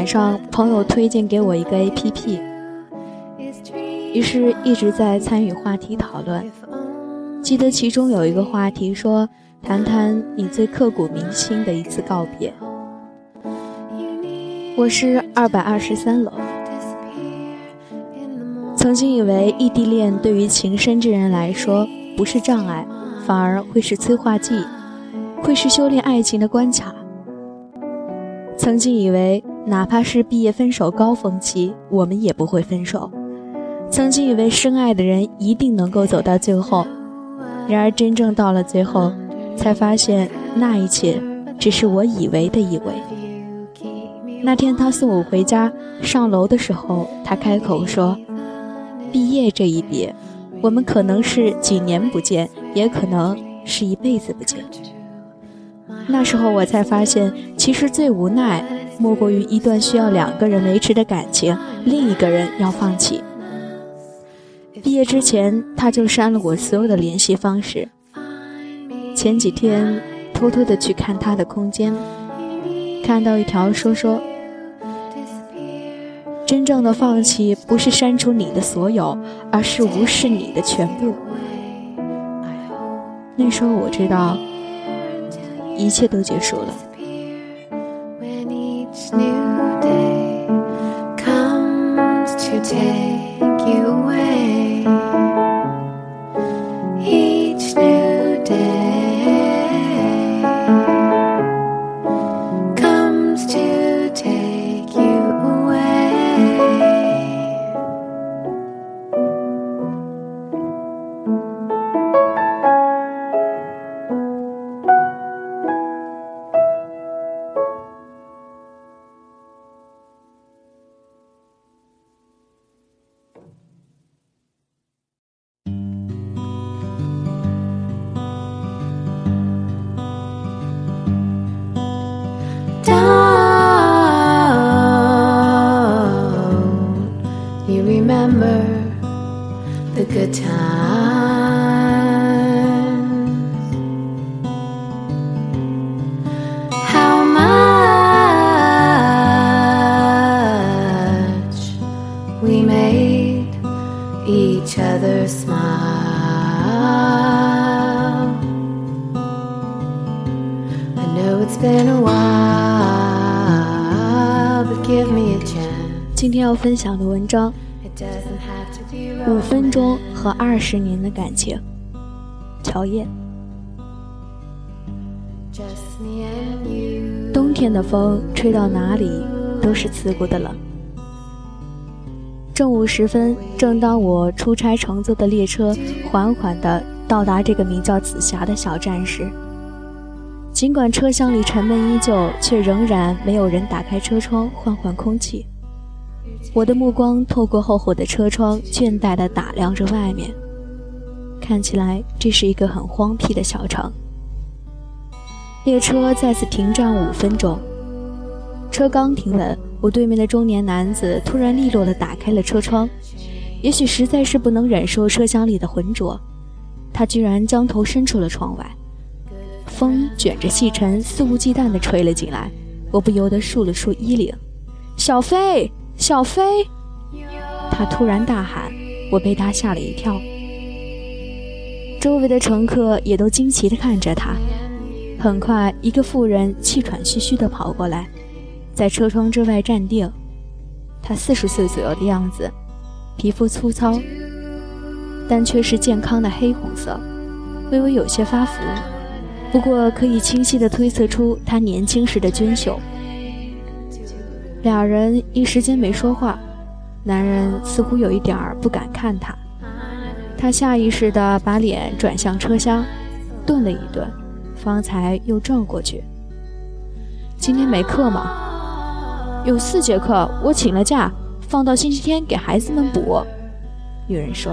晚上，朋友推荐给我一个 APP，于是一直在参与话题讨论。记得其中有一个话题说：“谈谈你最刻骨铭心的一次告别。”我是二百二十三楼。曾经以为异地恋对于情深之人来说不是障碍，反而会是催化剂，会是修炼爱情的关卡。曾经以为。哪怕是毕业分手高峰期，我们也不会分手。曾经以为深爱的人一定能够走到最后，然而真正到了最后，才发现那一切只是我以为的以为。那天他送我回家，上楼的时候，他开口说：“毕业这一别，我们可能是几年不见，也可能是一辈子不见。”那时候我才发现，其实最无奈。莫过于一段需要两个人维持的感情，另一个人要放弃。毕业之前，他就删了我所有的联系方式。前几天偷偷的去看他的空间，看到一条说说：真正的放弃不是删除你的所有，而是无视你的全部。那时候我知道，一切都结束了。今天要分享的文章：五分钟和二十年的感情。乔燕。冬天的风吹到哪里都是刺骨的冷。正午时分，正当我出差乘坐的列车缓缓地到达这个名叫紫霞的小站时，尽管车厢里沉闷依旧，却仍然没有人打开车窗换换空气。我的目光透过厚厚的车窗，倦怠地打量着外面。看起来这是一个很荒僻的小城。列车再次停站五分钟，车刚停稳，我对面的中年男子突然利落地打开了车窗。也许实在是不能忍受车厢里的浑浊，他居然将头伸出了窗外。风卷着细尘，肆无忌惮地吹了进来，我不由得竖了竖衣领。小飞。小飞，他突然大喊，我被他吓了一跳。周围的乘客也都惊奇地看着他。很快，一个妇人气喘吁吁地跑过来，在车窗之外站定。她四十岁左右的样子，皮肤粗糙，但却是健康的黑红色，微微有些发福，不过可以清晰地推测出她年轻时的娟秀。俩人一时间没说话，男人似乎有一点儿不敢看他，他下意识地把脸转向车厢，顿了一顿，方才又转过去。今天没课吗？有四节课，我请了假，放到星期天给孩子们补。女人说：“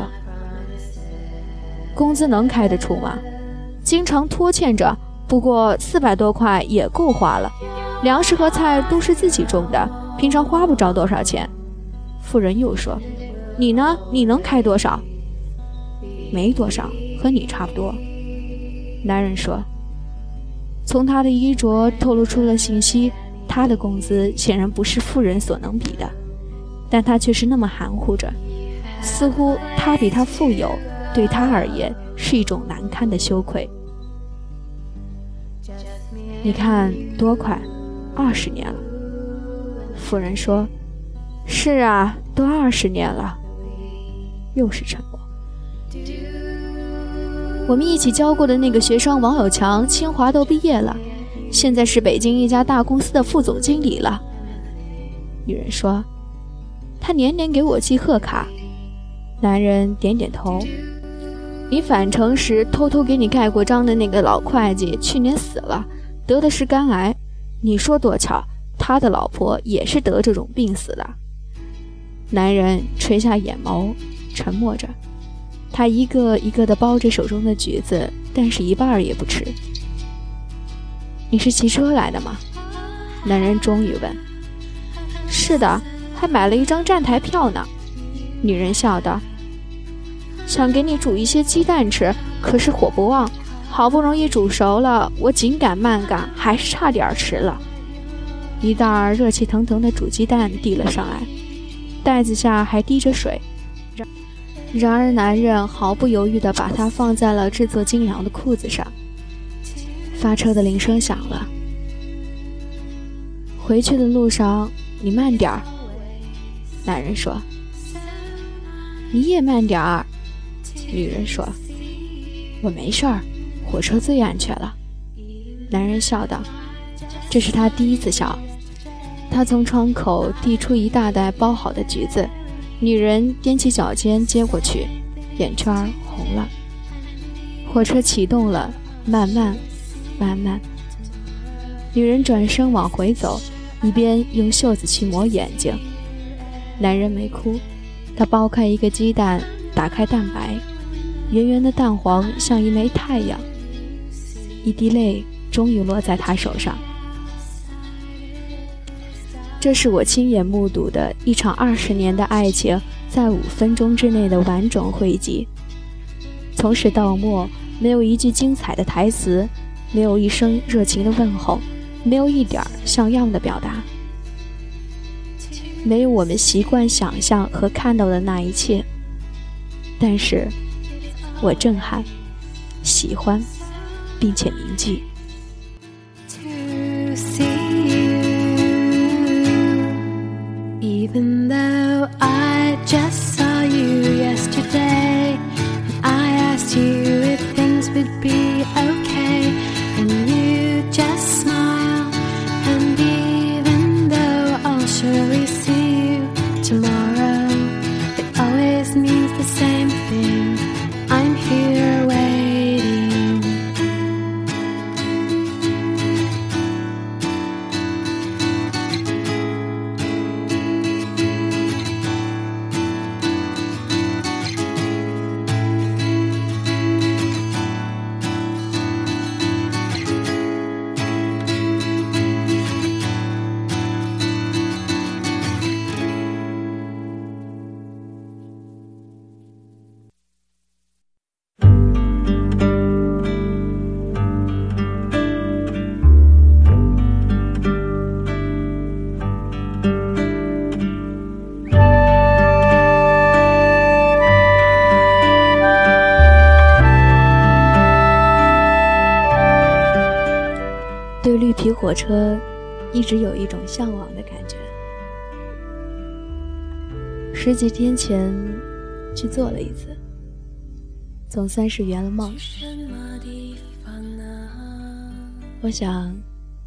工资能开得出吗？经常拖欠着，不过四百多块也够花了。”粮食和菜都是自己种的，平常花不着多少钱。妇人又说：“你呢？你能开多少？”“没多少，和你差不多。”男人说。从他的衣着透露出了信息，他的工资显然不是富人所能比的，但他却是那么含糊着，似乎他比他富有，对他而言是一种难堪的羞愧。你看多快，二十年了。夫人说：“是啊，都二十年了。”又是沉默。我们一起教过的那个学生王友强，清华都毕业了，现在是北京一家大公司的副总经理了。女人说：“他年年给我寄贺卡。”男人点点头。你返程时偷偷给你盖过章的那个老会计，去年死了，得的是肝癌。你说多巧，他的老婆也是得这种病死的。男人垂下眼眸，沉默着。他一个一个地剥着手中的橘子，但是一半儿也不吃。你是骑车来的吗？男人终于问。是的，还买了一张站台票呢。女人笑道。想给你煮一些鸡蛋吃，可是火不旺，好不容易煮熟了，我紧赶慢赶，还是差点迟了。一袋热气腾腾的煮鸡蛋递了上来，袋子下还滴着水。然而，男人毫不犹豫地把它放在了制作精良的裤子上。发车的铃声响了。回去的路上，你慢点儿。男人说：“你也慢点儿。”女人说：“我没事儿，火车最安全了。”男人笑道：“这是他第一次笑。”他从窗口递出一大袋包好的橘子。女人踮起脚尖接过去，眼圈红了。火车启动了，慢慢，慢慢。女人转身往回走，一边用袖子去抹眼睛。男人没哭，他剥开一个鸡蛋，打开蛋白，圆圆的蛋黄像一枚太阳。一滴泪终于落在他手上。这是我亲眼目睹的一场二十年的爱情，在五分钟之内的完整汇集。从始到末，没有一句精彩的台词，没有一声热情的问候，没有一点像样的表达，没有我们习惯想象和看到的那一切。但是，我震撼、喜欢，并且铭记。火车一直有一种向往的感觉。十几天前去坐了一次，总算是圆了梦。我想，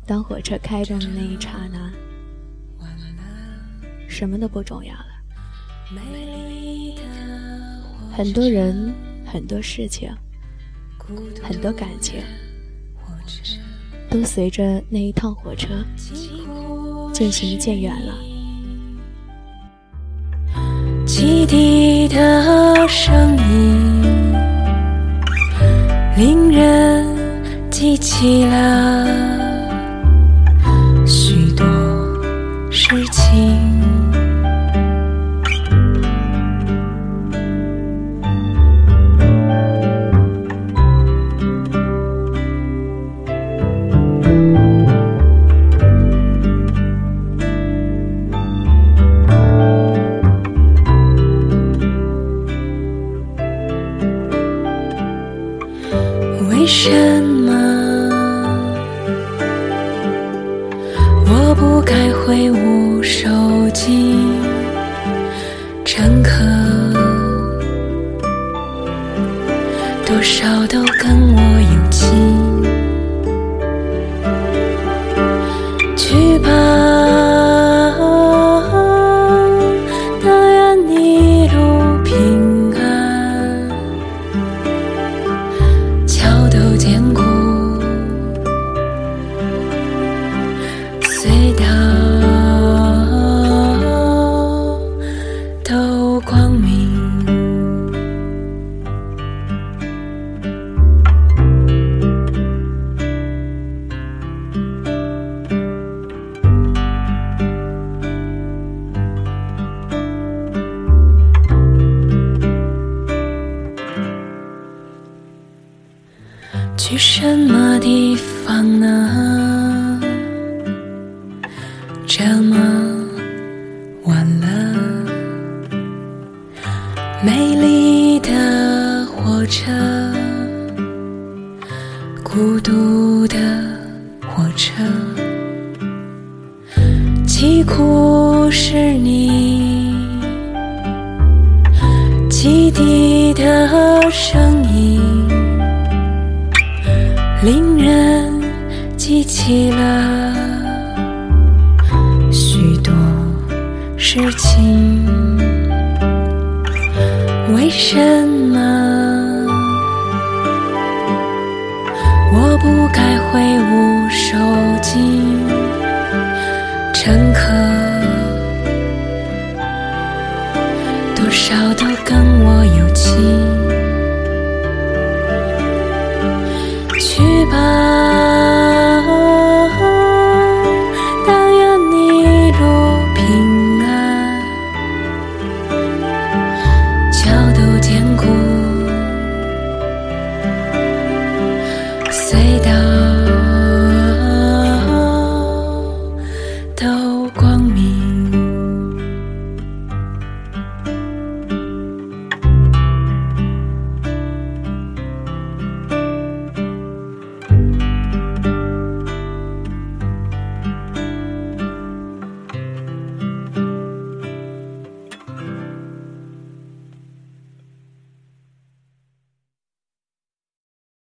当火车开动的那一刹那，什么都不重要了。很多人，很多事情，很多感情。都随着那一趟火车渐行渐远了。汽笛的声音令人记起了多少都跟我有情。这么晚了，美丽的火车，孤独的火车，疾苦是你汽笛的声音。令人记起了事情。为什么？我不该挥舞手机？乘客多少都跟我有情。去吧。光